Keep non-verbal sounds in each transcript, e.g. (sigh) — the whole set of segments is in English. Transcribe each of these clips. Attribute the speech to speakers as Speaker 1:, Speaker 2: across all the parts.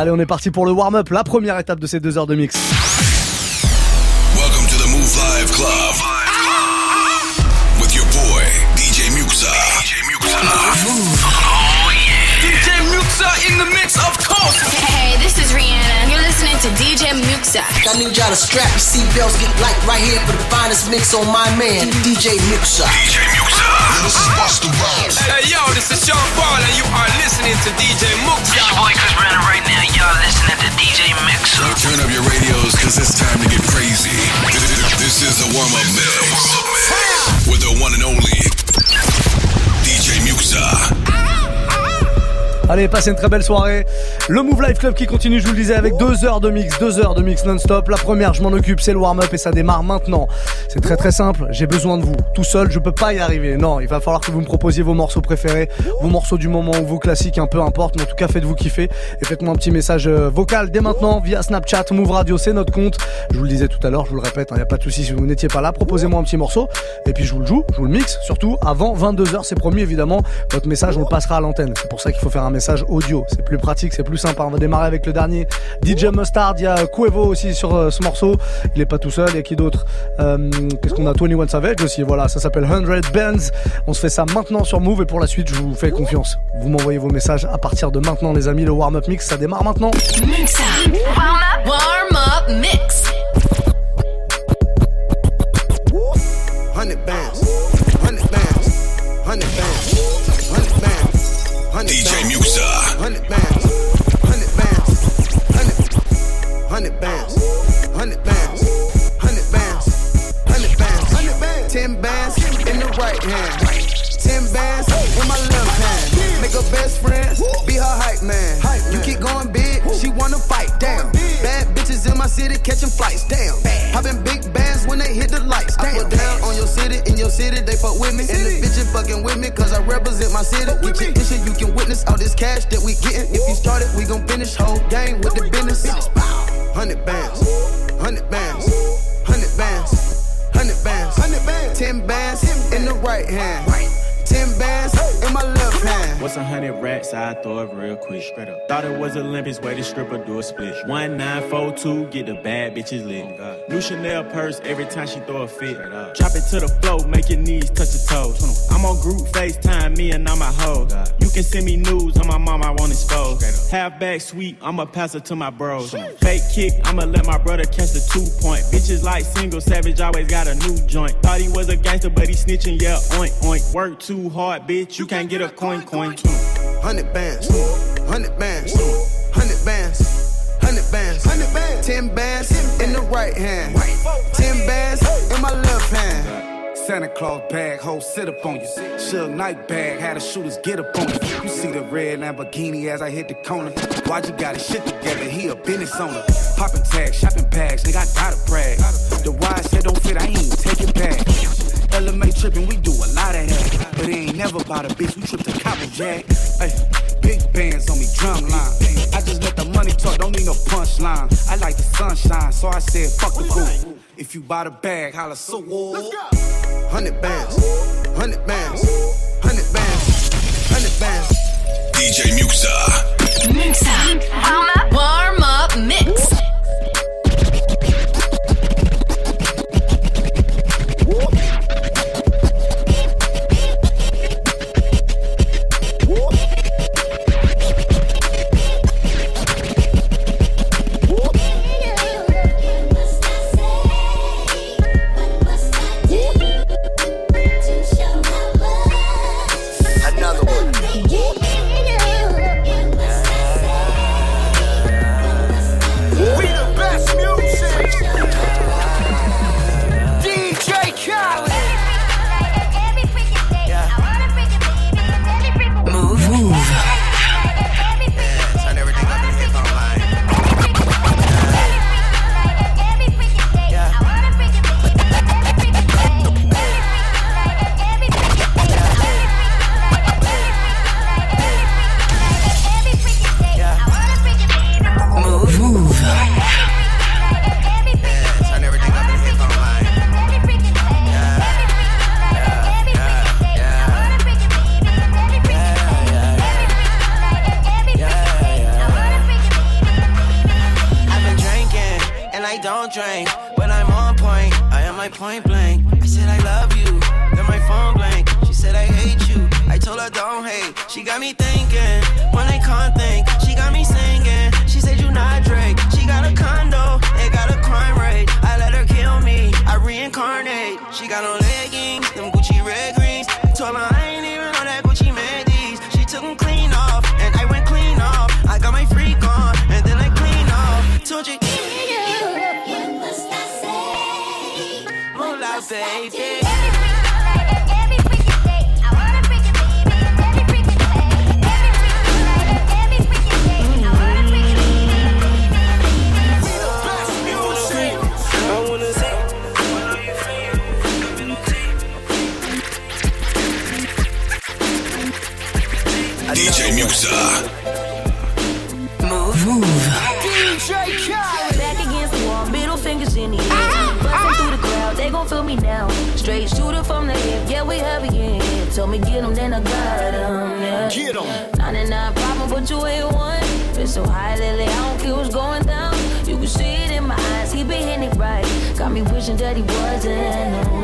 Speaker 1: Allez, on est parti pour le warm-up, la première étape de ces deux heures de mix.
Speaker 2: To DJ
Speaker 3: Muxxa.
Speaker 4: I need y'all to strap your seatbelts, get light right here for the finest mix on my man, DJ Muxxa.
Speaker 2: DJ Muxxa. This is Busta Rhymes.
Speaker 5: Hey, yo, this is Sean Paul, and you are listening to DJ Muxxa.
Speaker 6: It's your boy Chris Brandon right now. Y'all listening to DJ Mixer.
Speaker 2: Turn up your radios, cause it's time to get crazy. This is the warm-up mix. With the one and only DJ Muxxa. Ah!
Speaker 1: Allez, passez une très belle soirée. Le Move Life Club qui continue, je vous le disais, avec deux heures de mix, deux heures de mix non-stop. La première, je m'en occupe, c'est le warm-up et ça démarre maintenant. C'est très très simple, j'ai besoin de vous. Tout seul, je peux pas y arriver. Non, il va falloir que vous me proposiez vos morceaux préférés, vos morceaux du moment ou vos classiques, un peu importe. Mais en tout cas, faites-vous kiffer et faites-moi un petit message euh, vocal dès maintenant via Snapchat, Move Radio, c'est notre compte. Je vous le disais tout à l'heure, je vous le répète, il n'y a pas de souci si vous n'étiez pas là. Proposez-moi un petit morceau et puis je vous le joue, je vous le mixe, surtout avant 22h, c'est promis évidemment. Votre message, on le passera à l'antenne. C'est pour ça qu'il faut faire un message audio. C'est plus pratique, c'est plus sympa. On va démarrer avec le dernier DJ Mustard. Il y a Cuevo aussi sur euh, ce morceau. Il est pas tout seul. Il y a qui d'autre? Euh, Qu'est-ce qu'on a? 21 Savage aussi. Voilà, ça s'appelle 100 Bands. On se fait ça maintenant sur Move et pour la suite, je vous fais confiance. Vous m'envoyez vos messages à partir de maintenant, les amis. Le warm-up mix, ça démarre maintenant.
Speaker 3: Muxa. Warm up. Warm up mix.
Speaker 7: 100 bands, bands, 100
Speaker 2: DJ
Speaker 7: bands,
Speaker 2: Muxxa.
Speaker 7: 100 bands, 100 bands, 100, 100 bands, 100 bands, 100 bands, 100 bands, 100 bands, 10 bands in the right hand, 10 bands with my left hand. Make her best friend, be her hype man. You keep going big, she wanna fight, damn. Bad bitches in my city catching flights, damn. Popping big bands when they hit the lights, damn. I put down on your city, in your city, they fuck with me. And the bitch bitches fucking with me, cause I represent my city. Get your issue, you can witness all this cash that we getting. If you started, we gon' finish whole game with the business. 100 bands, 100 bands, 100 bands, 100 bands, 100 bands, 10 bands in the right hand, 10 bands in my left.
Speaker 8: What's a hundred racks? I throw it real quick, straight up. Thought it was Olympics, way to stripper do a split. One nine four two, get the bad bitches lit. New Chanel purse every time she throw a fit. Drop it to the floor, make your knees touch your toes. I'm on group FaceTime, me and all my hoes. You can send me news on my mom, I won't expose. Half back sweet, I'ma pass it to my bros. Fake kick, I'ma let my brother catch the two point. Bitches like single savage, always got a new joint. Thought he was a gangster, but he snitching, yeah, oink oink. Work too hard, bitch, you can't get a coin coin.
Speaker 7: 100 bands, 100 bands, 100 bands, 100 bands, 100 bands, 10 bands in the right hand, 10 bands in my left hand.
Speaker 9: Santa Claus bag, whole sit up on you. Suge Knight bag, had the shooters get up on you. You see the red Lamborghini as I hit the corner. Why'd you got his shit together? He a business owner. Popping tags, shopping bags, nigga, I gotta brag. The wide said don't fit, I ain't take it back. LMA tripping, we do a lot of that. But it ain't never about a bitch, we trip to Copper Jack. Hey, big bands on me, drum line. I just let the money talk, don't need no punchline. I like the sunshine, so I said, fuck the roof. If you buy the bag, holla so.
Speaker 7: 100 bands, 100 bands, 100 bands, 100 bands.
Speaker 2: DJ Muxxa.
Speaker 3: Muxxa. Warm up. Warm up mix.
Speaker 10: clean
Speaker 11: up. so high lately, I don't feel what's going down. You can see it in my eyes, he been hitting it right. Got me wishing that he wasn't.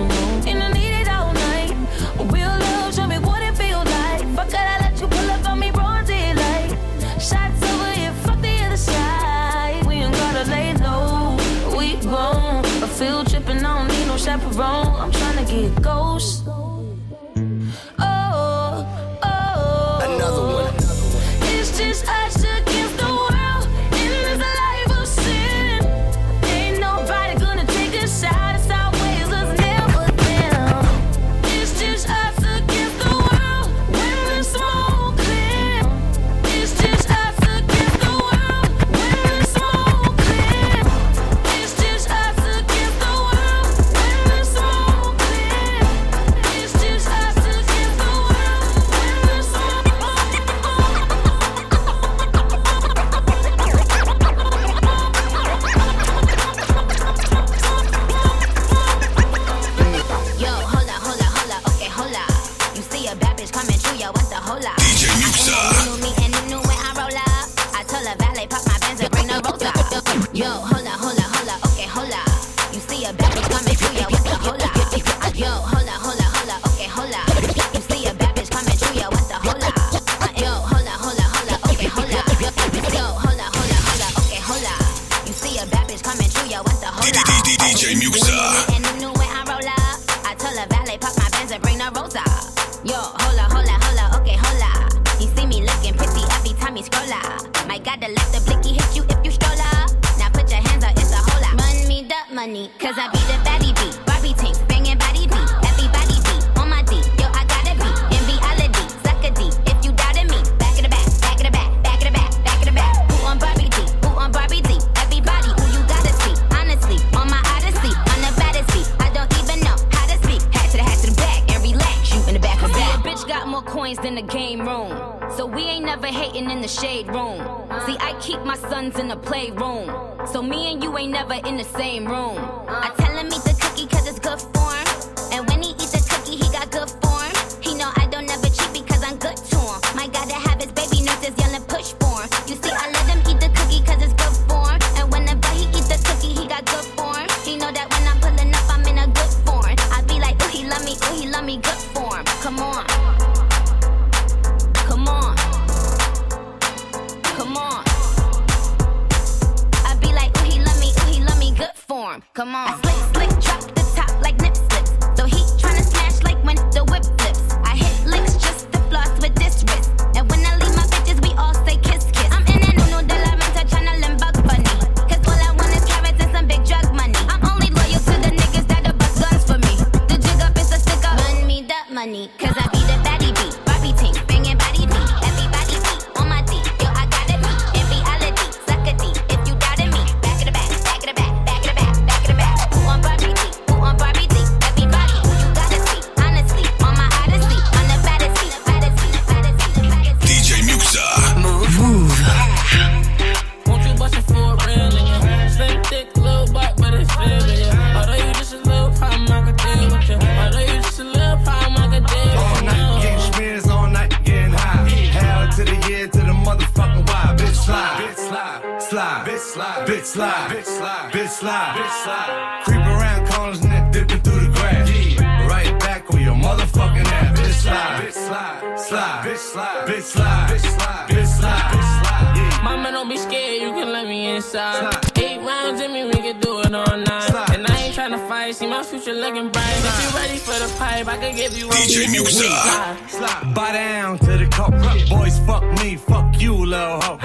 Speaker 11: see my
Speaker 12: future looking bright. If you ready for the pipe, I could give you one.
Speaker 2: DJ
Speaker 13: Muxxa. Buy down to the cup. Boys, fuck me, fuck you, little hoe.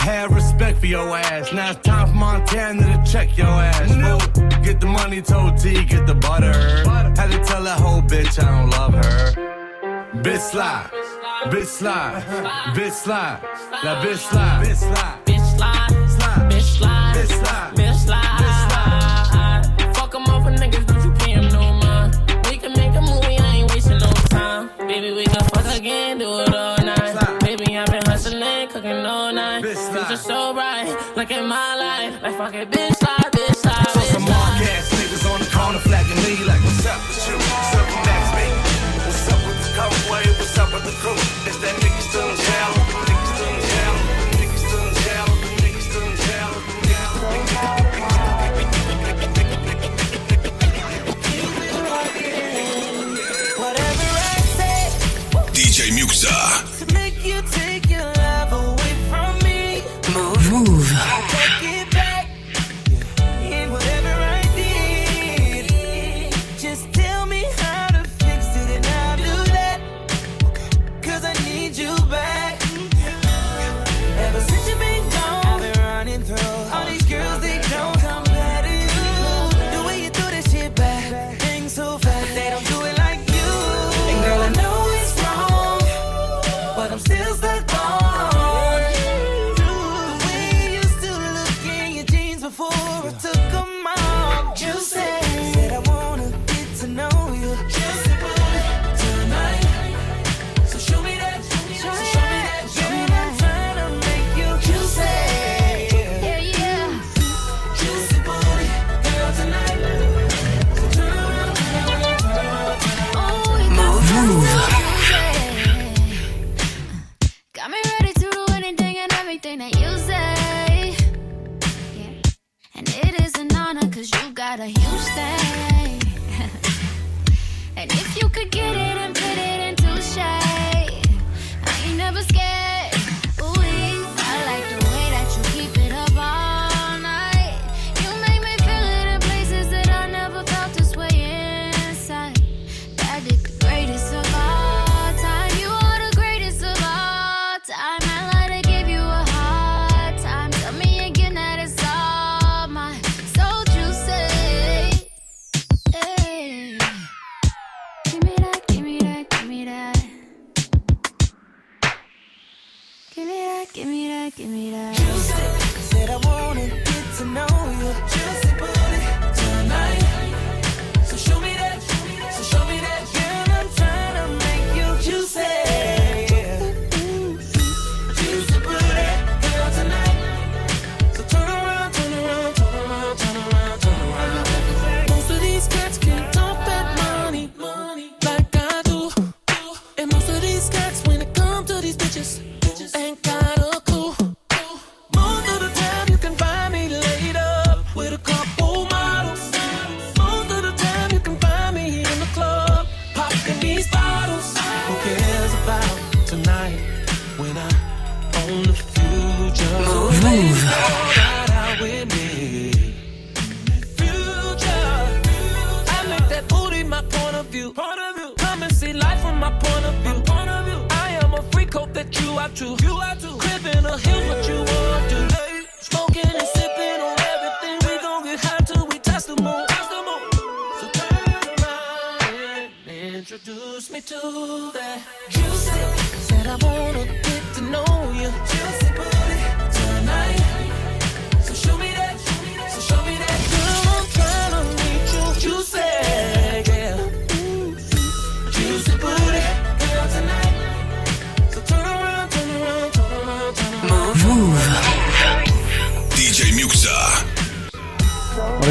Speaker 13: Have respect for your ass. Now it's time for Montana to check your ass. Fool. Get the money, told T, get the butter. Had to tell that whole bitch I don't love her. Bitch slide, bitch slide, bitch slide, that bitch slide, bitch slide,
Speaker 12: bitch slide, bitch slide,
Speaker 13: bitch slide,
Speaker 12: bitch slide niggas, but you pay him no mind. We can make a movie, I ain't wasting no time. Baby, we can fuck again, do it all night. Baby, I've been hustling, cooking all night. Bitch, so bright, look at my life. Like, fuck it, bitch, lie, bitch,
Speaker 13: lie,
Speaker 12: bitch.
Speaker 13: So
Speaker 12: some
Speaker 13: mark ass niggas on the corner flagging me like, what's up with you? What's up with Max, baby? What's up with the cowboy? What's up with the crew? Is that nigga still in jail?
Speaker 14: Medusa.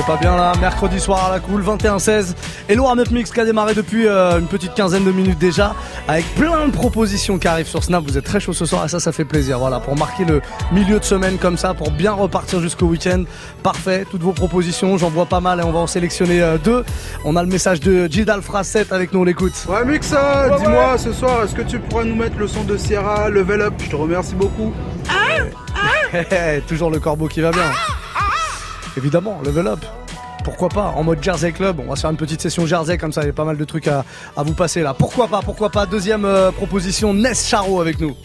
Speaker 14: pas bien là. Mercredi soir à la cool, 21-16. Et Loire 9 Mix qui a démarré depuis euh, une petite quinzaine de minutes déjà.
Speaker 1: Avec plein de propositions qui arrivent sur Snap. Vous êtes très chaud ce soir et ça, ça fait plaisir. Voilà, pour marquer le milieu de semaine comme ça, pour bien repartir jusqu'au week-end. Parfait, toutes vos propositions. J'en vois pas mal et on va en sélectionner euh, deux. On a le message de Jidal Frasset avec nous, on l'écoute.
Speaker 15: Ouais, Mix, euh, dis-moi ce soir, est-ce que tu pourras nous mettre le son de Sierra Level Up? Je te remercie beaucoup. Ah, ah. (laughs)
Speaker 1: Toujours le corbeau qui va bien. Ah, Évidemment, level up. Pourquoi pas En mode Jersey Club, on va se faire une petite session Jersey comme ça, il y a pas mal de trucs à, vous passer là. Pourquoi pas Pourquoi pas Deuxième euh, proposition, Ness Charo avec nous.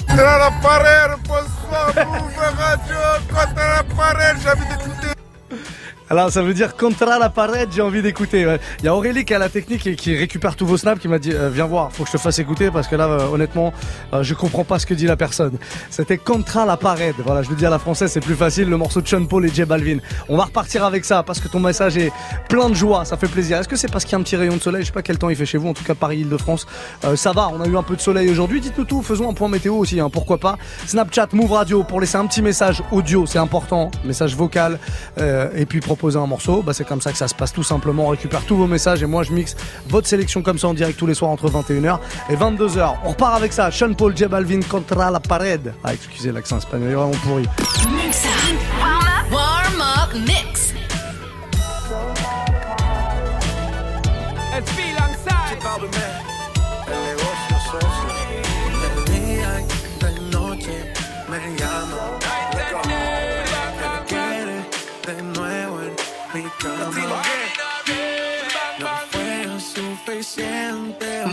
Speaker 1: Alors ça veut dire contra la parade, j'ai envie d'écouter. Il y a Aurélie qui a la technique et qui récupère tous vos snaps qui m'a dit euh, viens voir, faut que je te fasse écouter parce que là euh, honnêtement euh, je comprends pas ce que dit la personne. C'était contra la parade. Voilà, je le dis à la française, c'est plus facile le morceau de Sean Paul et J Balvin. On va repartir avec ça parce que ton message est plein de joie, ça fait plaisir. Est-ce que c'est parce qu'il y a un petit rayon de soleil? Je sais pas quel temps il fait chez vous, en tout cas Paris-Île-de-France. Euh, ça va, on a eu un peu de soleil aujourd'hui. Dites-nous tout, faisons un point météo aussi, hein, pourquoi pas. Snapchat, Move Radio pour laisser un petit message audio, c'est important, message vocal et puis proposer un morceau. Bah, c'est comme ça que ça se passe tout simplement. On récupère tous vos messages et moi je mixe votre sélection comme ça en direct tous les soirs entre 21h et 22h. On repart avec ça. Sean Paul, J Balvin contra la pared. Ah, excusez l'accent espagnol, il est vraiment pourri.
Speaker 16: Warm up, warm up mix.
Speaker 17: Let's feel alongside.
Speaker 14: El negocio socio. De día y de noche me llama.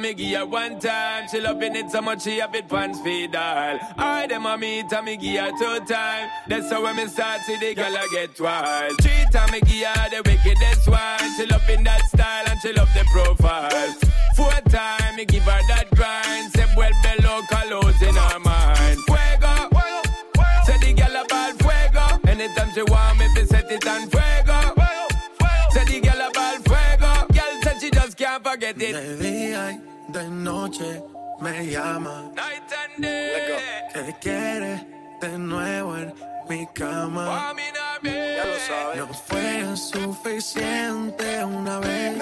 Speaker 14: me
Speaker 17: give her one time. She loving it so much she have it pants feed all. I them a meet and me give her two time. That's how when me start see the girl I get wild. Three time me give her the wickedest one. She loving that style and she love the profile. Four time me give her that grind. Say well below colors in her mind. Fuego, say the girl about fuego. Anytime she want me, fi set it on fuego. Say the girl about fuego. Girl said she just can't forget it.
Speaker 14: De día y de noche me llama.
Speaker 17: Night and day.
Speaker 14: Que quiere de nuevo en mi cama.
Speaker 17: Ya lo sabes.
Speaker 14: No fue suficiente una vez.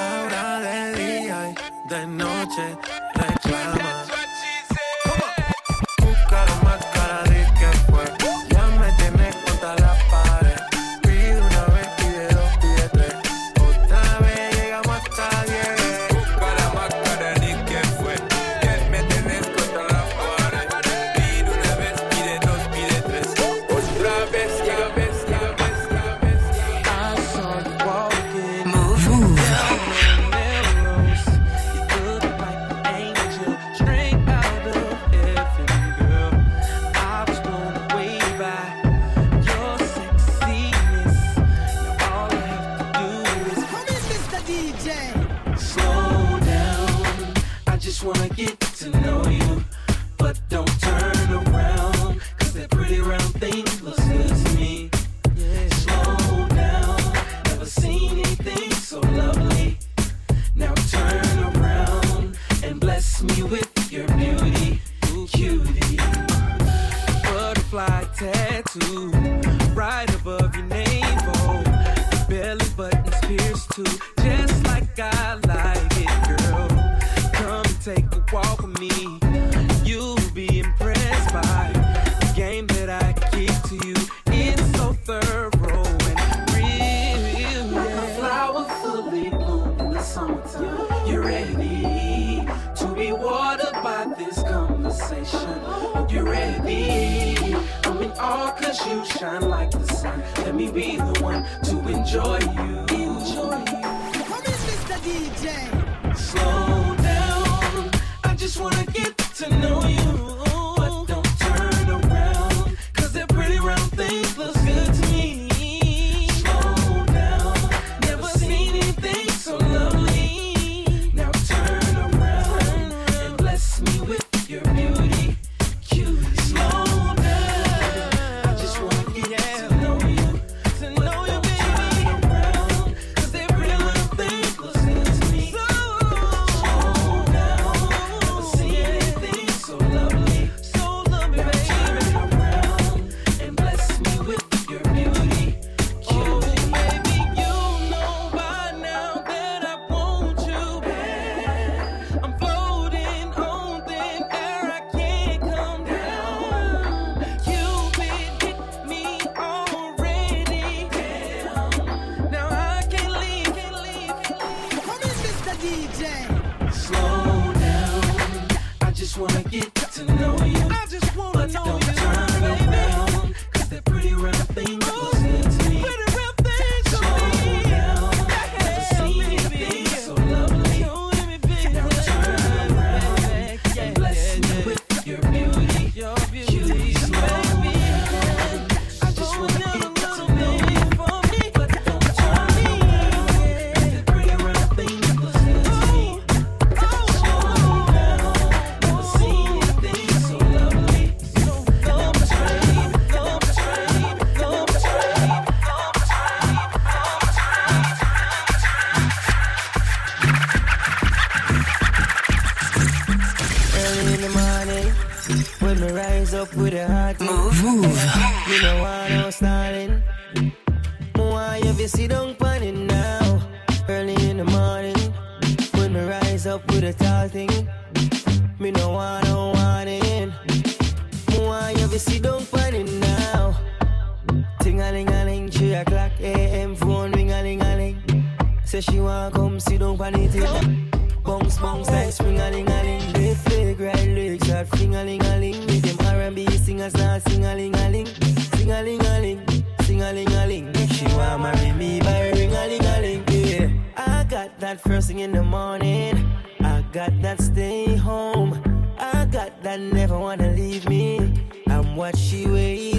Speaker 14: Ahora de día y de noche reclama.
Speaker 10: rise up with a tall thing. Me no want no warning. Why you be sit down panning now? Ting a ling a ling, three o'clock a.m. Phone ring a ling a ling. Say she want come sit down panning thing. Bounce bounce like spring a ling a ling. They fake right leg shot, fling a ling a ling. With them R&B singers now sing a ling a ling, sing a ling a ling, sing a ling a ling. She want marry me by ring a ling a ling got that first thing in the morning. I got that stay home. I got that never wanna leave me. I'm what she waits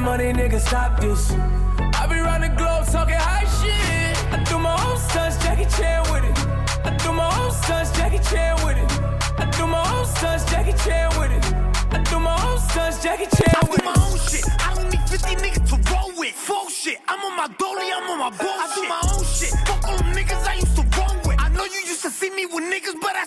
Speaker 18: money, nigga, stop this. I be round the globe talking high shit. I do my own stunts, Jackie Chan with it. I do my own stunts, Jackie Chan with it. I do my own stunts, Jackie Chan with it. I do my own stunts, Jackie Chan with it. I do my own
Speaker 19: shit. I don't need 50 niggas to roll with. Full shit. I'm on my dolly, I'm on my bullshit. I do my own shit. Fuck all them niggas I used to roll with. I know you used to see me with niggas, but I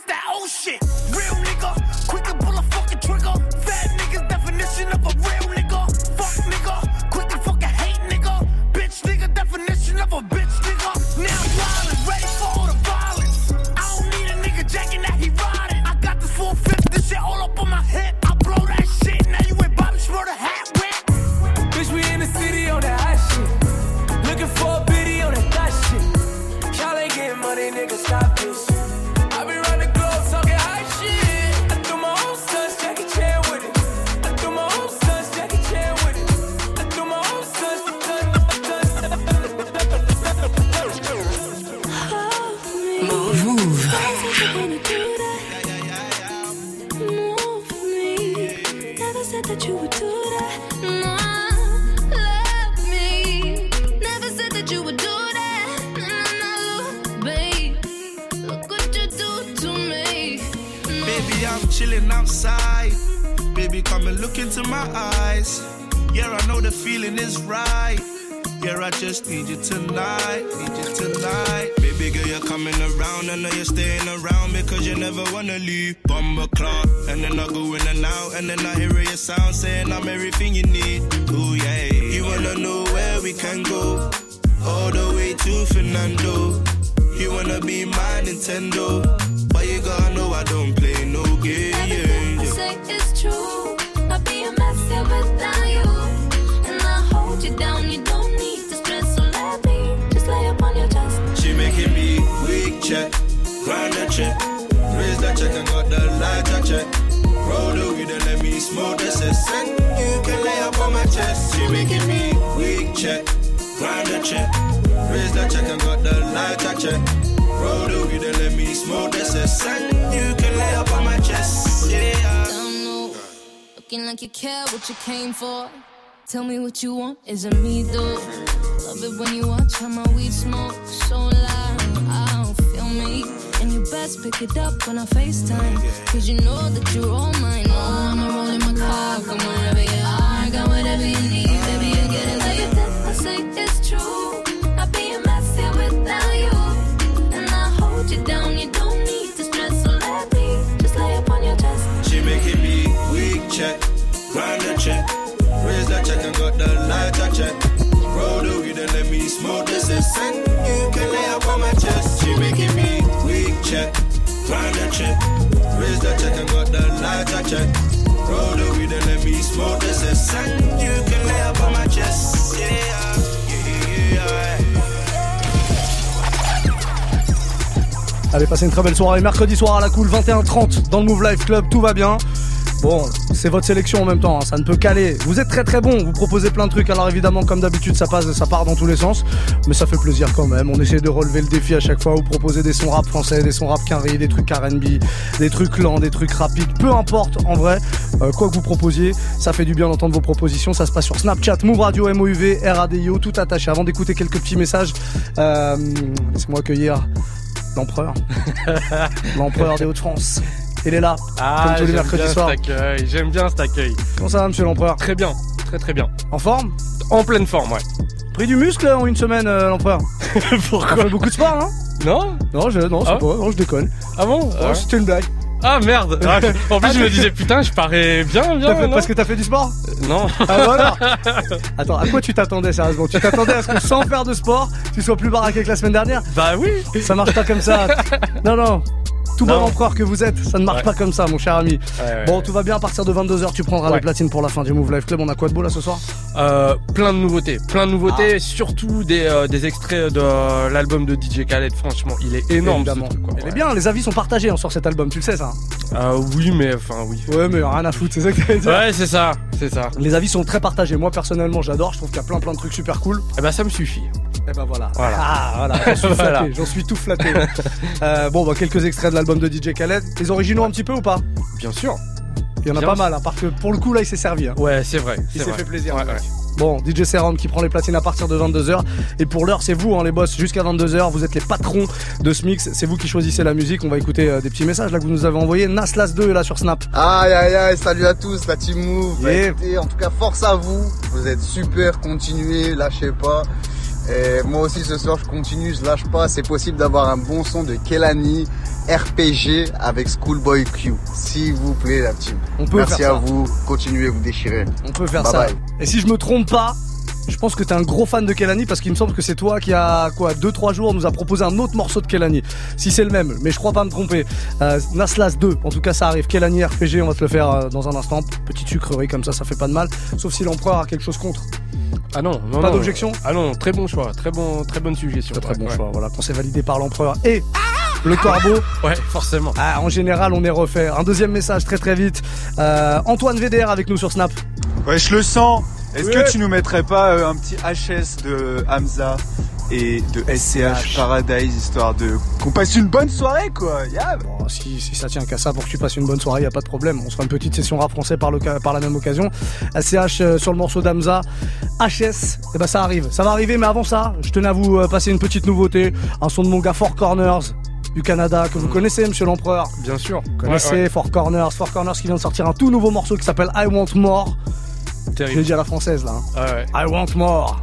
Speaker 20: And you can
Speaker 21: lay up on
Speaker 20: my chest. She making me weak check, grind that check, raise that check and got the lighter check. Roll the weed and let me smoke the cess. And you can lay up on my chest. Yeah.
Speaker 21: Know. Looking like you care what you came for. Tell me what you want, is it me though? Love it when you watch how my weed smoke so loud. I don't feel me. You best pick it up when I FaceTime. Cause you know that you're all mine. Oh, I'ma roll in my car, come wherever you are. Got whatever you need,
Speaker 1: Allez, passez une très belle soirée. Mercredi soir à la cool, 21h30 dans le Move Life Club, tout va bien. Bon, c'est votre sélection en même temps, hein, ça ne peut caler. Vous êtes très très bon, vous proposez plein de trucs. Alors évidemment, comme d'habitude, ça passe, ça part dans tous les sens, mais ça fait plaisir quand même. On essaie de relever le défi à chaque fois. Vous proposez des sons rap français, des sons rap carré, des trucs R&B, des trucs lents, des trucs rapides, peu importe. En vrai, euh, quoi que vous proposiez, ça fait du bien d'entendre vos propositions. Ça se passe sur Snapchat, Move Radio, MOUV, RADIO, tout attaché. Avant d'écouter quelques petits messages, euh, laissez-moi accueillir l'empereur, (laughs) l'empereur des Hauts-de-France. Il est là,
Speaker 22: Ah,
Speaker 1: comme tous les mercredis
Speaker 22: bien
Speaker 1: soirs.
Speaker 22: j'aime bien cet accueil.
Speaker 1: Comment ça va, monsieur l'empereur?
Speaker 22: Très bien, très très bien.
Speaker 1: En forme?
Speaker 22: En pleine forme, ouais.
Speaker 1: Pris du muscle en une semaine, euh, l'empereur? (laughs) Pourquoi? Fait beaucoup de sport, hein?
Speaker 22: Non?
Speaker 1: Non, je, non, c'est
Speaker 22: Ah.
Speaker 1: pas, non, je déconne.
Speaker 22: Ah bon? Ah.
Speaker 1: C'était une blague.
Speaker 22: Ah merde (laughs) Ah, En plus, je me disais, putain, je parais bien, bien.
Speaker 1: Fait- parce que t'as fait du sport?
Speaker 22: Non.
Speaker 1: Ah voilà (laughs) Attends, à quoi tu t'attendais sérieusement? Tu t'attendais à ce que sans faire de sport, tu sois plus baraqué que la semaine dernière?
Speaker 22: Bah oui
Speaker 1: Ça marche pas comme ça. Non, non. Tout bon empereur que vous êtes, ça ne marche
Speaker 22: Ouais.
Speaker 1: pas comme ça, mon cher ami.
Speaker 22: ouais,
Speaker 1: bon, tout va bien à partir de 22h, tu prendras les platines pour la fin du Move Life Club. On a quoi de beau là ce soir?
Speaker 22: Euh, plein de nouveautés, plein de
Speaker 1: Ah.
Speaker 22: nouveautés, surtout des, euh, des extraits de l'album de DJ Khaled. Franchement, il est énorme.
Speaker 1: Évidemment.
Speaker 22: ce truc, quoi.
Speaker 1: Elle est bien, les avis sont partagés hein, sur cet album, tu le sais ça hein
Speaker 22: Euh, oui, mais enfin, oui.
Speaker 1: Ouais, mais rien à foutre, c'est ça que t'allais dire.
Speaker 22: Ouais, c'est ça, c'est ça.
Speaker 1: Les avis sont très partagés. Moi personnellement, j'adore. Je trouve qu'il y a plein plein de trucs super cool.
Speaker 22: Eh ben, ça me suffit.
Speaker 1: Et ben voilà.
Speaker 22: Voilà.
Speaker 1: Ah voilà, j'en suis (laughs)
Speaker 22: Voilà.
Speaker 1: flatté. J'en suis tout flatté. Euh, bon, bah quelques extraits de l'album de DJ Khaled. Les originaux un petit peu ou pas?
Speaker 22: Bien sûr.
Speaker 1: Il y en a
Speaker 22: Bien
Speaker 1: pas
Speaker 22: sûr.
Speaker 1: mal, hein, parce que pour le coup là, il s'est servi. hein.
Speaker 22: Ouais, c'est vrai.
Speaker 1: Il s'est fait plaisir.
Speaker 22: Ouais, ouais.
Speaker 1: Bon, DJ Serum qui prend les platines à partir de 22h. Et pour l'heure, c'est vous, hein, les boss, jusqu'à 22h. Vous êtes les patrons de ce mix. C'est vous qui choisissez la musique. On va écouter euh, des petits messages là que vous nous avez envoyés. Naslas 2 est là sur Snap.
Speaker 7: Aïe aïe aïe, salut à tous, la team Move. Bah,
Speaker 1: Yeah.
Speaker 7: écoutez, en tout cas, force à vous. Vous êtes super, continuez, lâchez pas. Et moi aussi ce soir je continue, je lâche pas. C'est possible d'avoir un bon son de Kelani RPG avec Schoolboy Q. S'il vous plaît la team.
Speaker 1: On peut
Speaker 7: Merci
Speaker 1: faire
Speaker 7: à
Speaker 1: ça.
Speaker 7: vous, continuez, vous déchirez.
Speaker 1: On peut faire
Speaker 7: Bye
Speaker 1: ça.
Speaker 7: bye.
Speaker 1: Et si je me trompe pas, je pense que t'es un gros fan de Kelani parce qu'il me semble que c'est toi qui a quoi 2-3 jours nous a proposé un autre morceau de Kelani. Si c'est le même, mais je crois pas me tromper. Euh, Naslas 2, en tout cas ça arrive. Kelani RPG, on va te le faire euh, dans un instant. Petite sucrerie comme ça, ça fait pas de mal. Sauf si l'empereur a quelque chose contre.
Speaker 22: Ah non, non,
Speaker 1: Pas
Speaker 22: non.
Speaker 1: d'objection
Speaker 22: Ah non, très bon choix, très bon, très bonne suggestion.
Speaker 1: Très
Speaker 22: Ouais,
Speaker 1: bon
Speaker 22: ouais.
Speaker 1: choix. Voilà, quand c'est validé par l'empereur et le corbeau.
Speaker 22: Ouais, forcément.
Speaker 1: Ah, en général, on est refait. Un deuxième message très très vite. Euh, Antoine VDR avec nous sur Snap.
Speaker 23: Ouais, je le sens. Est-ce que tu nous mettrais pas euh, un petit HS de Hamza et de SCH Paradise histoire de qu'on passe une bonne soirée quoi.
Speaker 1: Si, ça tient qu'à ça pour que tu passes une bonne soirée, y a pas de problème. On se fera une petite session rap français par, la même occasion. SCH euh, sur le morceau d'Amza, HS, et eh ben ça arrive. Ça va arriver mais avant ça, je tenais à vous euh, passer une petite nouveauté, un son de mon gars Four Corners du Canada que vous mm. connaissez monsieur l'empereur.
Speaker 22: Bien sûr.
Speaker 1: Vous connaissez. Four Corners, Four Corners qui vient de sortir un tout nouveau morceau qui s'appelle I Want More. Terrible. Je vais dire la française là. Hein. Ah I want more.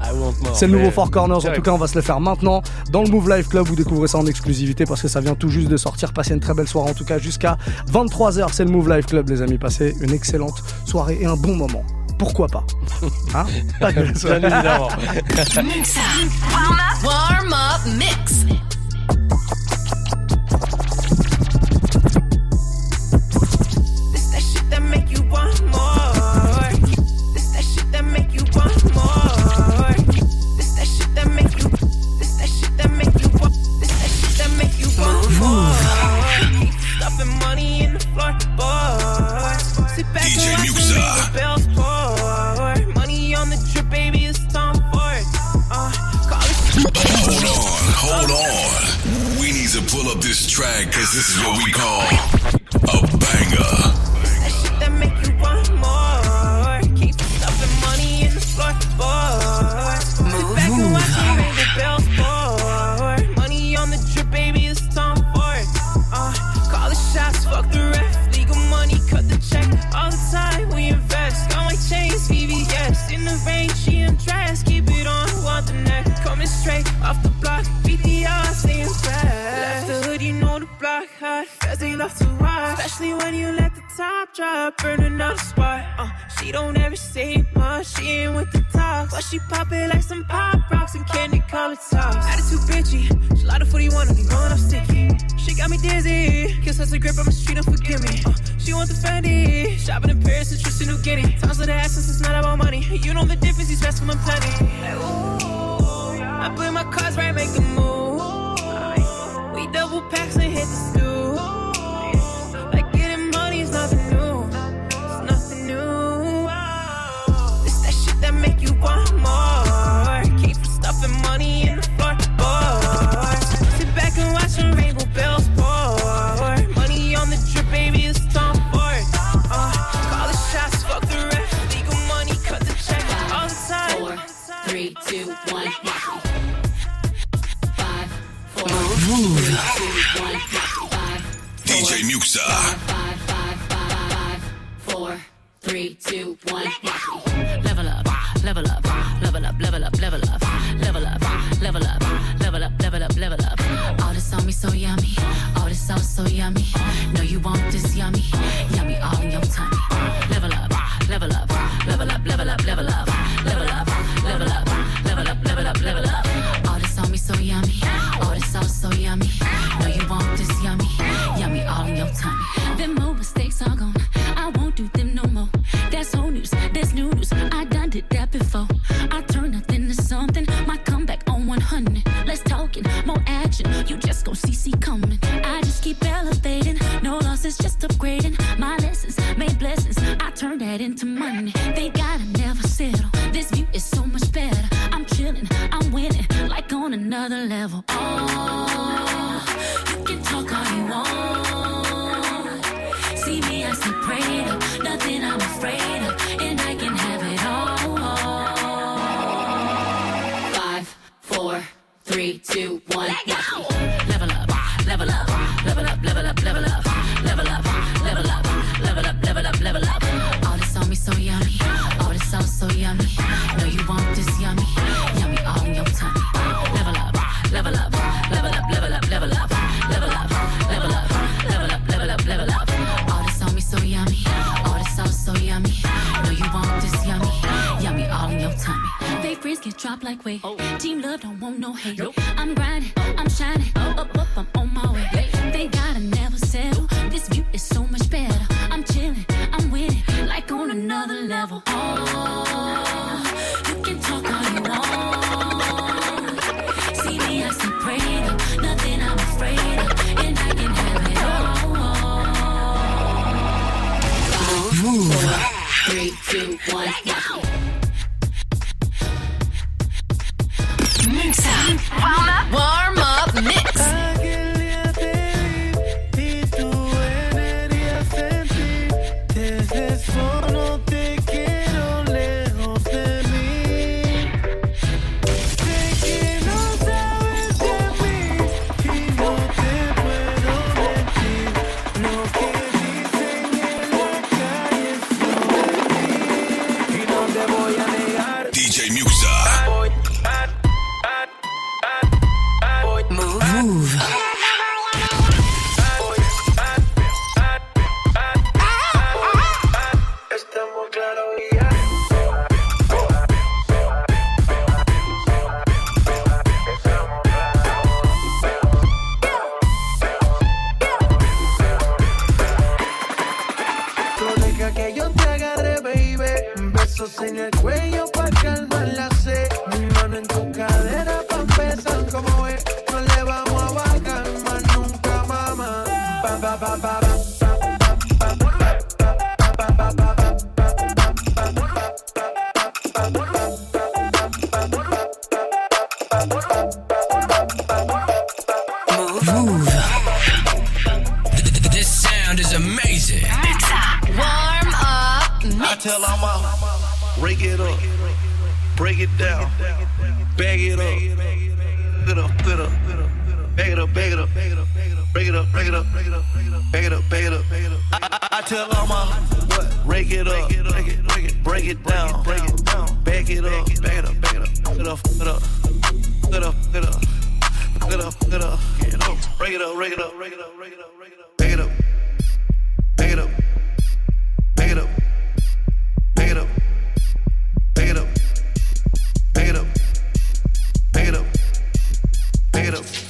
Speaker 1: c'est le nouveau Four Corners. En tout cas, on va se le faire maintenant dans le Move Live Club. Vous découvrez ça en exclusivité parce que ça vient tout juste de sortir. Passez une très belle soirée en tout cas jusqu'à 23h. C'est le Move Live Club, les amis. Passez une excellente soirée et un bon moment. Pourquoi pas? (laughs) Hein? Pas de
Speaker 22: Bien (laughs) évidemment.
Speaker 24: warm up, warm up mix.
Speaker 10: boys. Sit back
Speaker 25: DJ
Speaker 10: and watch the pour. Money on the trip, baby, it's time for it. Uh,
Speaker 25: hold on, hold on. We need to pull up this track, cause this is what we call a banger.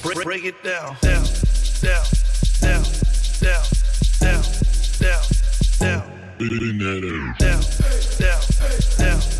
Speaker 20: Break, break it down. Down. Down. Down. Down. Down. Down. Down. Down. Down. Down. Down. Down.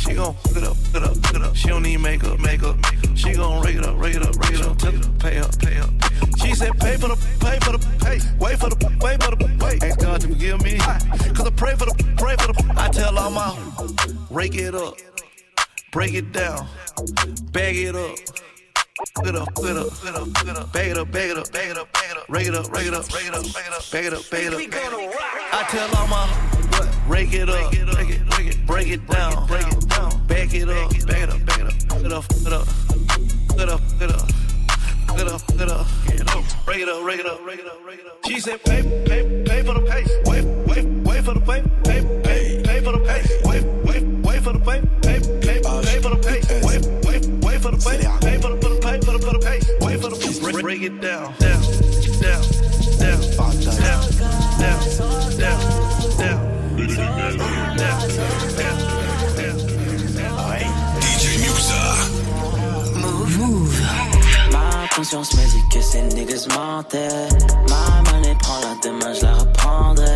Speaker 20: She gon' hook it up, hook it up, hook it up. She don't need makeup, makeup. She gon' rake it up, rake it up, rake it up. Tell her to pay up, pay up. She said pay for the, pay for the, pay. Wait for the, wait for the, wait. Ask God to forgive me. Cause I pray for the, pray for the. I tell all my, rake it up, break it down, bag it up. Hook it up, hook it up, hook it up, hook it up. Bag it up, bag it up, bag it up, bag it up. Rake it up, rake it up, rake it up, rake it up. Bag it up, bag it up. I tell all my, rake it up, break it, break it, break it down, break it down. Bag it up, bag it up, bag it up. It up, it up, it up, it up. Hook it up, hook it up. Break it up, break it up, break it up, break it up. She said, pay, pay, pay for the pay. Wait, wait, wait for the pay. Pay, pay, pay for the pay. Wait, wait, wait for the pay. Pay, pay, pay for the pay. Wait, wait, wait for the pay. Pay for the, for the pay, for the, for the pay. Wait for the break, break it down, down, down, down, down,
Speaker 26: conscience me dit que ces niggas mentaient. Ma monnaie prend la demain, je la reprendrai.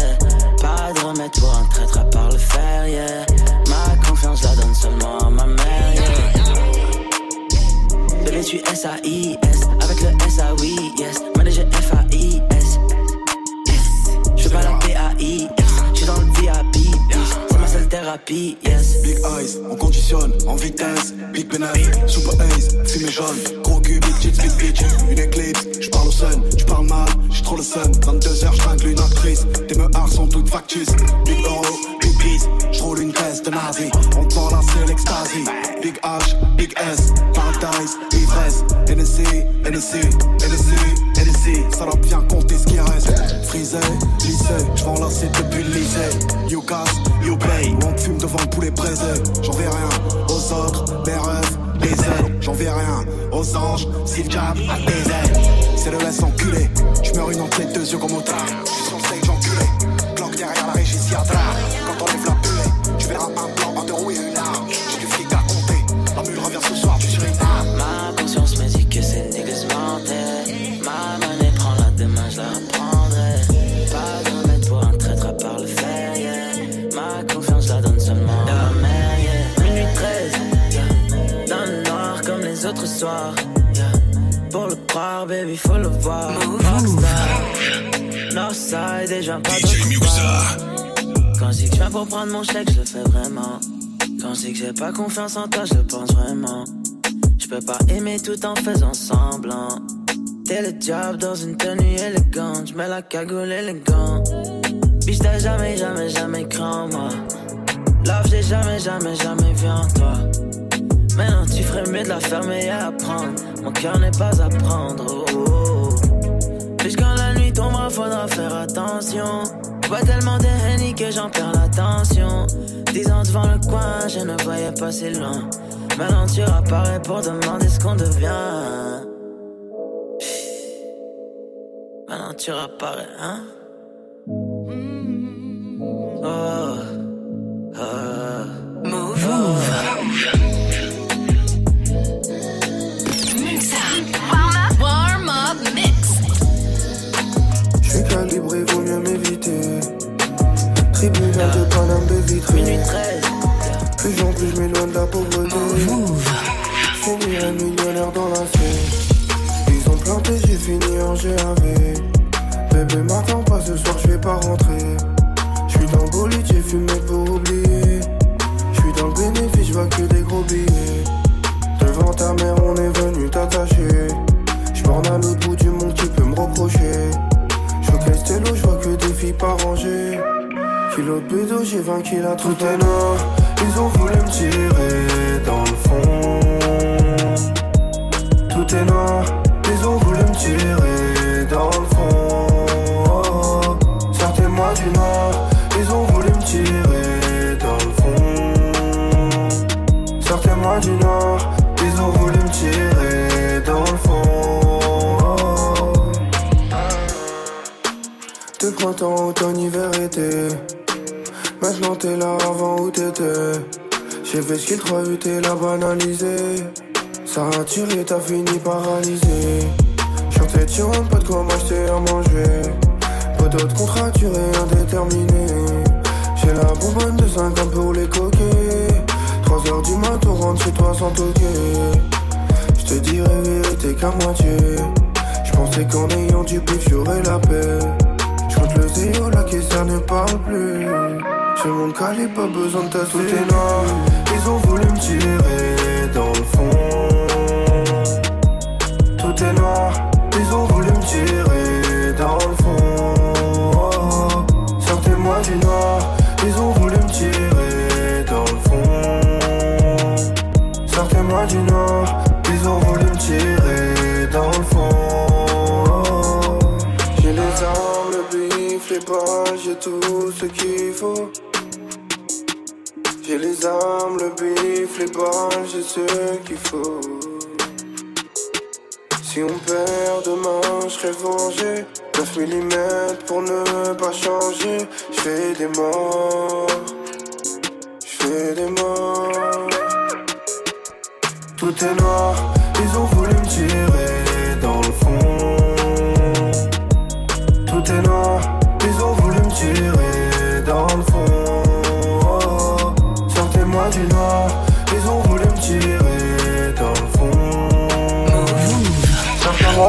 Speaker 26: Pas confiance
Speaker 27: en
Speaker 10: toi, je pense vraiment. Je peux pas aimer tout en faisant semblant. T'es le job dans une tenue élégante, je mets la cagoule élégante. Biche t'as jamais, jamais, jamais cru en moi. Love, j'ai jamais, jamais, jamais vu en toi. Maintenant tu ferais mieux de la fermer et à prendre. Mon cœur n'est pas à prendre. Oh, oh, oh. Quand la nuit tombera, faudra faire attention. Vois tellement de que j'en perds l'attention. Dix ans devant le coin, je ne voyais pas si loin. Maintenant tu apparaît pour demander ce qu'on devient. Maintenant tu apparais, hein?
Speaker 28: Paname de vitrine. Plus en plus, je m'éloigne de la pauvreté. Je finirai millionnaire dans la suite. Ils ont planté, j'ai fini en GAV. Bébé m'attend pas ce soir, je vais pas rentrer. Je suis dans le bolide, j'ai fumé pour oublier. Je suis dans le bénéfice, je vois que des gros billets. Devant ta mère, on est venu t'attacher. Je borne à l'autre bout du monde qui peut me reprocher. Je que je vois que des filles pas rangées. Kilo de bédo, j'ai vaincu la tout est noir. Ils ont voulu me tirer dans le fond. Tout est noir. Ils ont voulu me tirer dans le fond. Sortez-moi du nord. Ils ont voulu me tirer dans le fond. Sortez-moi du nord. Ils ont voulu me tirer dans le fond. De printemps, automne, hiver, été. Maintenant t'es là avant où t'étais. J'ai fait ce qu'il croyait, t'es la banalisé. Ça a tiré, t'as fini paralysé. Sur tes tirs, pas de quoi m'acheter à manger. Pas d'autres contracturés indéterminés. J'ai la bonbonne de 50 pour les coquets. 3 heures du mat, on rentre chez toi sans toquer. Je te dirai vérité qu'à moitié. Je pensais qu'en ayant du bif, j'aurais la paix. Je compte le zéro, la caissière ne parle plus. J'ai mon calé, pas besoin de tasser. Tout est noir, ils ont voulu me tirer dans le fond. Tout est noir, ils ont voulu me tirer dans le fond. Sortez-moi du noir, ils ont voulu me tirer dans le fond. Sortez-moi du noir, ils ont voulu me tirer dans le fond. J'ai les armes, le bif, les j'ai tout ce qu'il faut. Les le bif, les balles, j'ai ce qu'il faut. Si on perd demain, je serai vengé. 9 mm pour ne pas changer. Je fais des morts. Je fais des morts. Tout est noir, ils ont voulu me tirer dans le fond. Tout est noir, ils ont voulu me tirer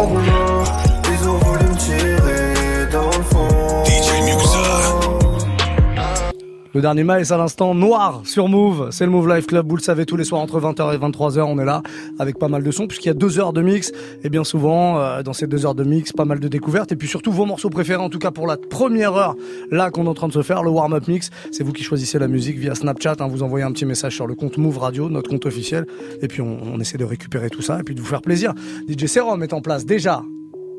Speaker 28: Du Le
Speaker 1: dernier Miles à l'instant, noir sur Move. C'est le Move Life Club. Vous le savez, tous les soirs entre 20h et 23h, on est là avec pas mal de sons puisqu'il y a deux heures de mix. Et bien souvent, euh, dans ces deux heures de mix, pas mal de découvertes. Et puis surtout, vos morceaux préférés, en tout cas pour la première heure, là qu'on est en train de se faire, le warm-up mix. C'est vous qui choisissez la musique via Snapchat. hein. vous envoyez un petit message sur le compte Move Radio, notre compte officiel. Et puis on, on essaie de récupérer tout ça et puis de vous faire plaisir. DJ Serum est en place déjà.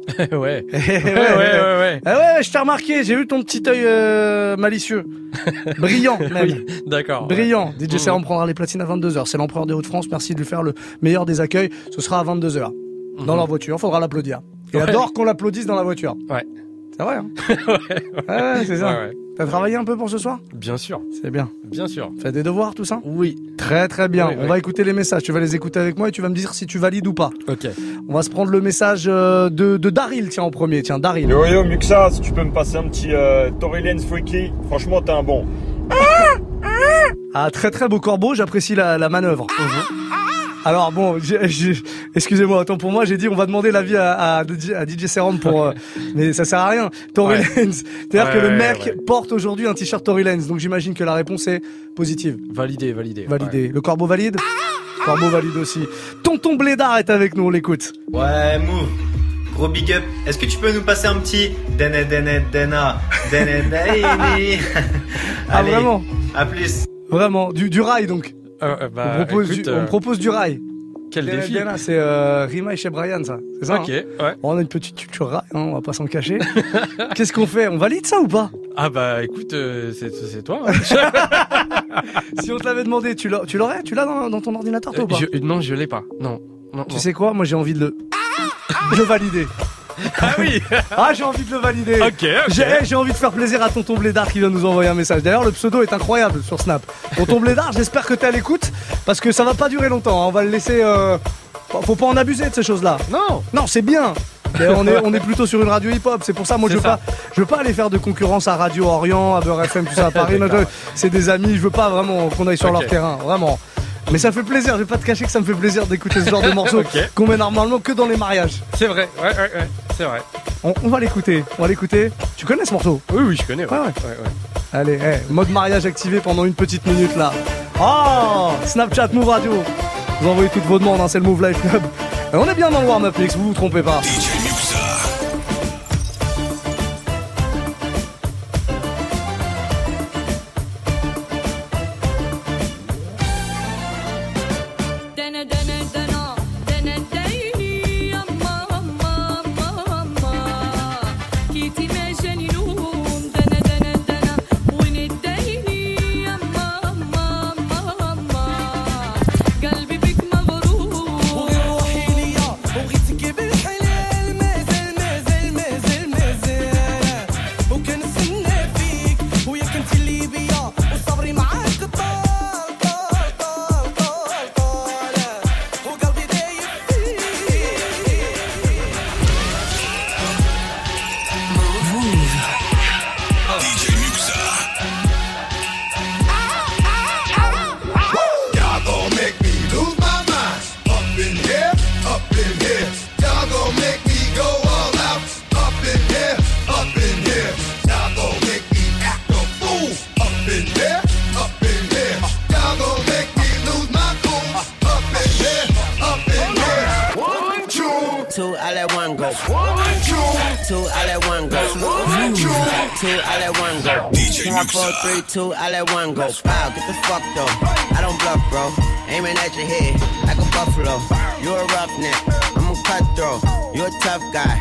Speaker 1: (laughs) (laughs)
Speaker 22: ouais.
Speaker 1: ouais,
Speaker 22: ouais, ouais, ouais.
Speaker 1: Ah ouais, je t'ai remarqué, j'ai vu ton petit œil euh, malicieux. (laughs) Brillant, même.
Speaker 22: Oui, d'accord.
Speaker 1: Brillant. DJ
Speaker 22: Mhm.
Speaker 1: Serum prendra les platines à 22h. C'est l'empereur des Hauts-de-France. Merci de lui faire le meilleur des accueils. Ce sera à 22h. Dans
Speaker 22: Mhm.
Speaker 1: leur voiture. Faudra l'applaudir. Il
Speaker 22: Ouais.
Speaker 1: adore qu'on l'applaudisse dans la voiture.
Speaker 22: Ouais.
Speaker 1: C'est vrai, hein ouais, c'est ça. T'as travaillé un peu pour ce soir?
Speaker 22: Bien sûr.
Speaker 1: C'est bien.
Speaker 22: Bien sûr.
Speaker 1: Fais des devoirs, tout ça?
Speaker 22: Oui.
Speaker 1: Très très bien.
Speaker 22: Oui,
Speaker 1: On
Speaker 22: oui.
Speaker 1: va écouter les messages. Tu vas les écouter avec moi et tu vas me dire si tu valides ou pas.
Speaker 22: Ok.
Speaker 1: On va se prendre le message euh, de, de Daryl, tiens, en premier. Tiens, Daryl.
Speaker 29: Yo yo Muxa, si tu peux me passer un petit euh, Tory Lanez Freaky, franchement t'es un bon.
Speaker 1: Ah, très très beau corbeau, j'apprécie la, la manœuvre. Alors bon, excusez-moi, autant pour moi, j'ai dit on va demander l'avis à, à, DJ à DJ Serum pour, euh, (laughs) mais ça sert à rien. Tory
Speaker 30: Ouais.
Speaker 1: Lanez, c'est-à-dire que le mec
Speaker 30: ouais.
Speaker 1: porte aujourd'hui un t-shirt Tory Lanez, donc j'imagine que la réponse est positive.
Speaker 30: Validé, validé.
Speaker 1: Validé. Le corbeau valide? Corbeau valide aussi. Tonton Blédard est avec nous, on l'écoute.
Speaker 31: Ouais, Move. Gros big up. Est-ce que tu peux nous passer un petit Dene Dene Dena Dene (laughs)
Speaker 1: Ah, vraiment?
Speaker 31: À plus.
Speaker 1: Vraiment, du, du rail donc.
Speaker 30: Bah,
Speaker 1: on, propose
Speaker 30: écoute,
Speaker 1: du,
Speaker 30: euh,
Speaker 1: on propose du rail.
Speaker 30: Quel défi.
Speaker 1: C'est euh, Rima et chez Brian, ça. C'est ça
Speaker 30: Ok,
Speaker 1: hein
Speaker 30: ouais.
Speaker 1: On a une petite culture rail, hein, on va pas s'en cacher. (laughs) Qu'est-ce qu'on fait On valide ça ou pas?
Speaker 30: Ah bah écoute, euh, c'est toi. hein. (laughs)
Speaker 1: Si on te l'avait demandé, tu l'aurais? Tu l'as dans, dans ton ordinateur toi ou pas?
Speaker 30: Je- non, je l'ai pas. Non. non
Speaker 1: Tu
Speaker 30: non.
Speaker 1: sais quoi? Moi j'ai envie de le, de le valider.
Speaker 30: Ah oui (laughs)
Speaker 1: Ah j'ai envie de le valider
Speaker 30: Ok.
Speaker 1: J'ai eh, j'ai envie de faire plaisir à Tonton Blédard qui vient nous envoyer un message. D'ailleurs le pseudo est incroyable sur Snap. Tonton Blédard, j'espère que t'es à l'écoute parce que ça va pas durer longtemps. hein. On va le laisser... euh, Faut pas en abuser de ces choses-là.
Speaker 30: Non
Speaker 1: Non c'est bien mais on est, on est plutôt sur une radio hip-hop, c'est pour ça moi je veux
Speaker 30: ça.
Speaker 1: pas je veux pas aller faire de concurrence à Radio Orient, à Beurre FM, tout ça à (laughs) Paris. C'est des amis, je veux pas vraiment qu'on aille sur leur terrain, vraiment. Mais ça fait plaisir, je vais pas te cacher que ça me fait plaisir d'écouter ce genre de (laughs) morceaux qu'on met normalement que dans les mariages.
Speaker 30: C'est vrai, ouais, ouais, ouais, c'est vrai.
Speaker 1: On, on va l'écouter, on va l'écouter. Tu connais ce morceau
Speaker 30: Oui, oui, je connais. Ouais,
Speaker 1: Ouais, ouais.
Speaker 30: ouais, ouais.
Speaker 1: Allez, mode mariage activé pendant une petite minute là. Oh Snapchat Move Radio. Vous envoyez toutes vos demandes, hein, c'est le Move Life Club. Et on est bien dans le warm-up mix, vous vous trompez pas.
Speaker 26: DJ
Speaker 2: let one go.
Speaker 26: one, two.
Speaker 2: Two, I let one go. Two, I let one go.
Speaker 26: DJ
Speaker 2: Four, four, three, two, I let one go. Wow, get the fuck though. I don't bluff, bro. Aiming at your head like a buffalo. You're a roughneck, I'm a cutthroat. You're a tough guy.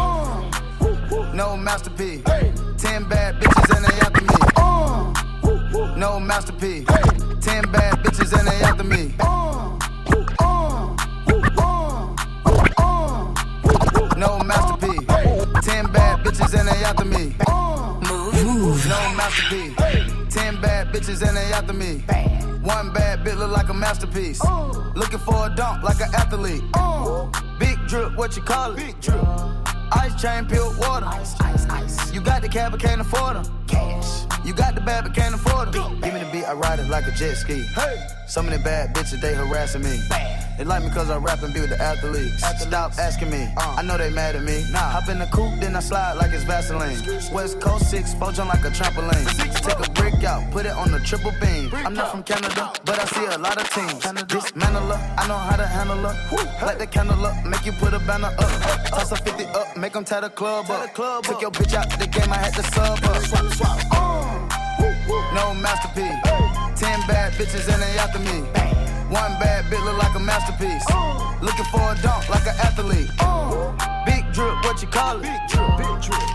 Speaker 7: No masterpiece. Ten bad bitches and they after me. No masterpiece. Ten bad bitches and they after me. No masterpiece. Ten bad bitches and they after me.
Speaker 16: Move.
Speaker 7: No masterpiece. Ten bad bitches and they after me. One bad bitch look like a masterpiece. Looking for a dunk like an athlete. Big drip, what you call it? Big drip. Ice chain, pure water. Ice, ice, ice. You got the cab, but can't afford them. Cash. You got the bad, but can't afford them. Give me the beat, I ride it like a jet ski. Hey. Some of the bad bitches, they harassing me. They like me cause I rap and be with the athletes. Stop asking me, I know they mad at me. Nah. Hop in the coupe, then I slide like it's Vaseline. West Coast 6, four jump like a trampoline. Take a brick out, put it on the triple beam. I'm not from Canada, but I see a lot of teams. Dismantle her, I know how to handle her. Light the candle up, make you put a banner up. Toss a 50 up, make them tie the club up. Took your bitch out the game, I had to sub swap. No masterpiece. Ten bad bitches and they after me. One bad bitch look like a masterpiece. Looking for a dunk like an athlete. Big drip, what you call it?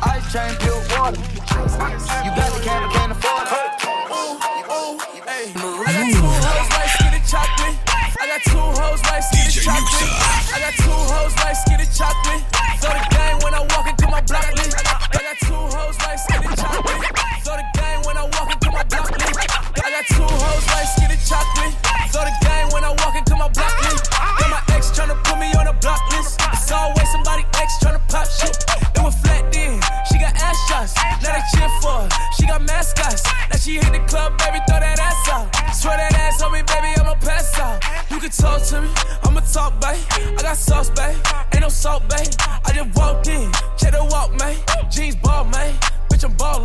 Speaker 7: Ice chain, pure water. You got the candy, can't afford it.
Speaker 5: I got two hoes like skinny chocolate. I got two hoes like skinny chocolate.
Speaker 26: Throw
Speaker 5: the game when I walk into my block. I got two hoes like skinny got sauce, babe. Ain't no salt, babe. I just walked in, check the walk, man. Jeans ball, man. Bitch, I'm ball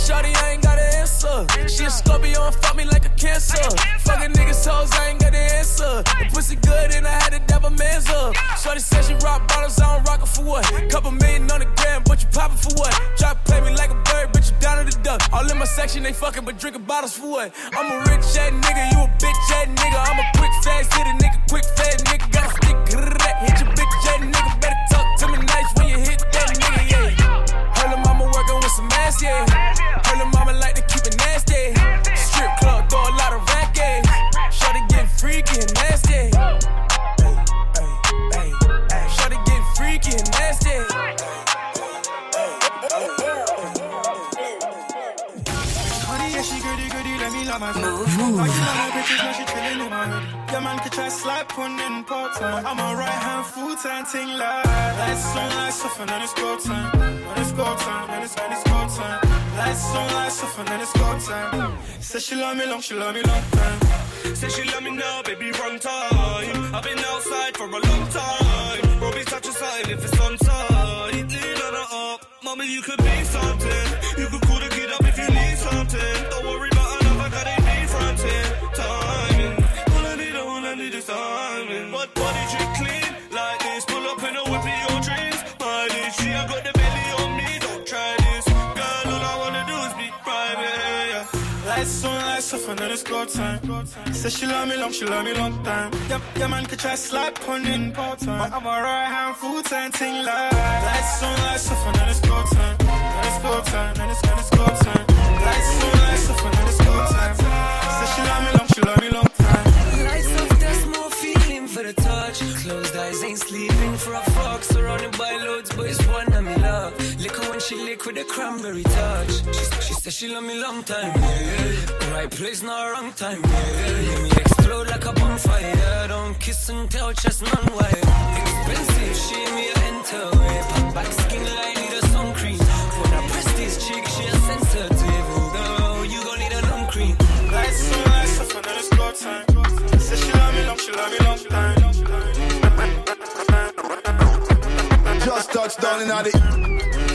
Speaker 5: If I fell a shorty, ain't got an answer. She a Scorpio and fuck me like a cancer. Fucking niggas hoes, I ain't got an answer. The pussy good and I had to dab a man's up. Shorty said she rock bottles, I don't rock it for what? Couple million on the gram, but you poppin' for what? Drop play me like a bird, bitch, you down to the duck. All in my section, they fucking, but drinking bottles for what? I'm a rich ass nigga, you a bitch ass nigga. I'm a quick fast hit a nigga, quick fast nigga. Got a stick, ass, yeah. Mama like
Speaker 18: in my hood. Yeah, man, can try slap on in part time. I'm a right hand full time ting like. Lights on, lights off, and then it's go time. When it's go time, then it's when it's go time. Lights on, lights off, and then it's go time. Said she love me long, she love me long time.
Speaker 32: Say she love me now, baby, wrong time. I've been outside for a long time. Robbie touch a sign if it's on side. Lean on her up, mama, you could be something. You could call the kid up if you need something. Don't worry
Speaker 18: Off, and it's go time. Said she love me long, she love me long time. Yeah, yeah man, could try slap on in part time. I'm a right hand full time ting like. Lights on, lights off, and it's go time. Then it's go time, then it's, then it's go time. Lights on, lights off, and it's go time. Said she love me long, she love me long
Speaker 14: for the touch. Closed eyes ain't sleeping for a fuck. Surrounded by loads, but it's one that me love. Liquor when she lick with a cranberry touch. She, she said she love me long time, yeah. Right place, not wrong time, yeah. Let me explode like a bonfire. Don't kiss and tell, just non-wire. Expensive, she me a enter. Pop back skin line, need a sun cream. For that prestige chick, she a sensitive.
Speaker 18: It's time. She love me long, she love me long time.
Speaker 25: Just touched down in the.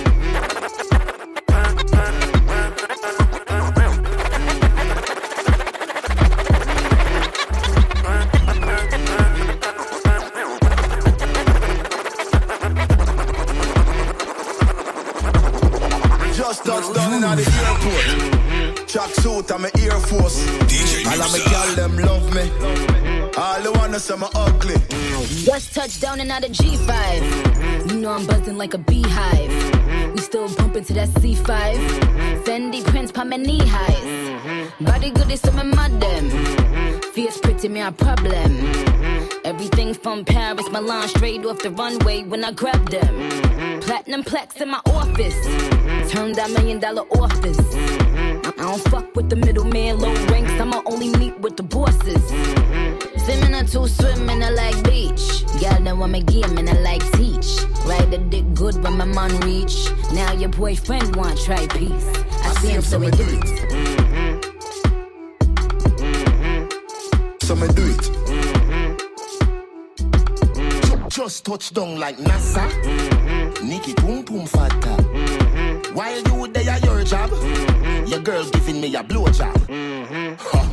Speaker 25: Just touched down and
Speaker 21: out of G5. You know I'm buzzing like a beehive. We still bumping to that C5. Fendi prints pa my knee highs. Body good is some madam. Fierce pretty me a problem. Everything from Paris, Milan, straight off the runway when I grab them. Platinum plex in my office. Turn that million dollar office. I don't fuck with the middleman, low ranks. I'ma only meet with the bosses. Swimming or two swimming, I like beach. Girl, that want me game and I like teach. Ride the dick good when my man reach. Now your boyfriend want try peace. I see him so he do it.
Speaker 25: So me do it. Just touch down like NASA. Mm-hmm. Nikki Pum Pum Fata. Mm-hmm. While you there your job, mm-hmm. your girl giving me a blowjob. Ha. (laughs)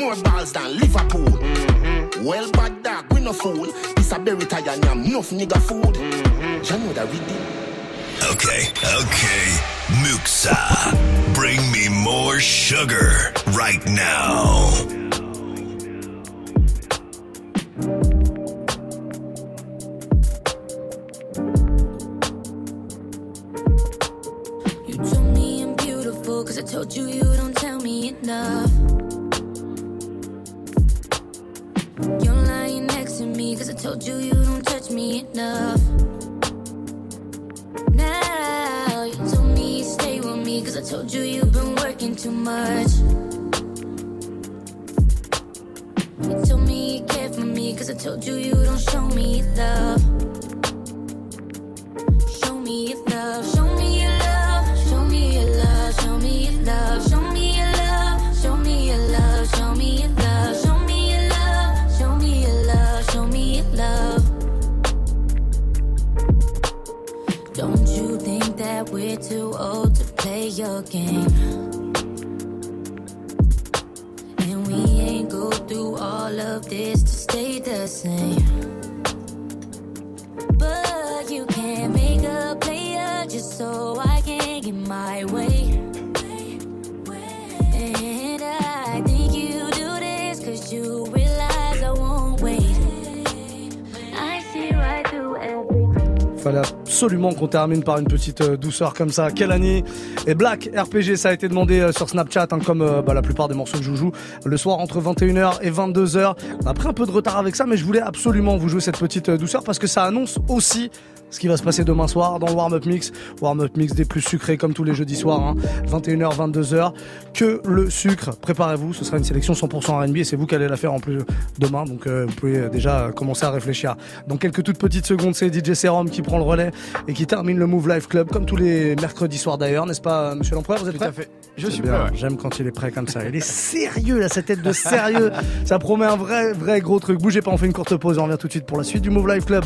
Speaker 25: More balls than Liverpool. Mm-hmm. Well, bad dog, we no fool. This a berry tie and yam, enough nigga food. Mm-hmm. You know that we did.
Speaker 2: Okay, okay. Muxxa, bring me more sugar right now.
Speaker 21: You told me I'm beautiful, cause I told you you don't tell me enough. You're lying next to me, cause I told you you don't touch me enough. Now you told me you stay with me, cause I told you you've been working too much. You told me you care for me, cause I told you you don't show me love. Your. And we ain't go through all of this to stay the same. But you can't make a player just so I can get my way. And I think you do this cause you realize I won't wait. I see right through everything.
Speaker 1: Absolument qu'on termine par une petite euh, douceur comme ça. Quelle année? Et Black RPG, ça a été demandé euh, sur Snapchat, hein, comme euh, bah, la plupart des morceaux que je joue, le soir entre 21h et 22h. On a pris un peu de retard avec ça, mais je voulais absolument vous jouer cette petite douceur parce que ça annonce aussi ce qui va se passer demain soir dans le Warm Up Mix. Warm Up Mix des plus sucrés comme tous les jeudis soirs, hein. 21h, 22h. Que le sucre, préparez-vous, ce sera une sélection 100% R&B et c'est vous qui allez la faire en plus demain, donc euh, vous pouvez déjà euh, commencer à réfléchir. Dans quelques toutes petites secondes, c'est DJ Serum qui prend le relais et qui termine le Move Life Club comme tous les mercredis soirs d'ailleurs, n'est-ce pas, Monsieur l'Empereur Vous êtes
Speaker 22: Tout
Speaker 1: prêt
Speaker 22: à fait. Je suis
Speaker 1: bien,
Speaker 22: prêt, ouais.
Speaker 1: J'aime quand il est prêt comme ça. Il est sérieux là, cette tête de sérieux. ça promet un vrai, vrai gros truc. Bougez pas, on fait une courte pause. On revient tout de suite pour la suite du Move Life Club.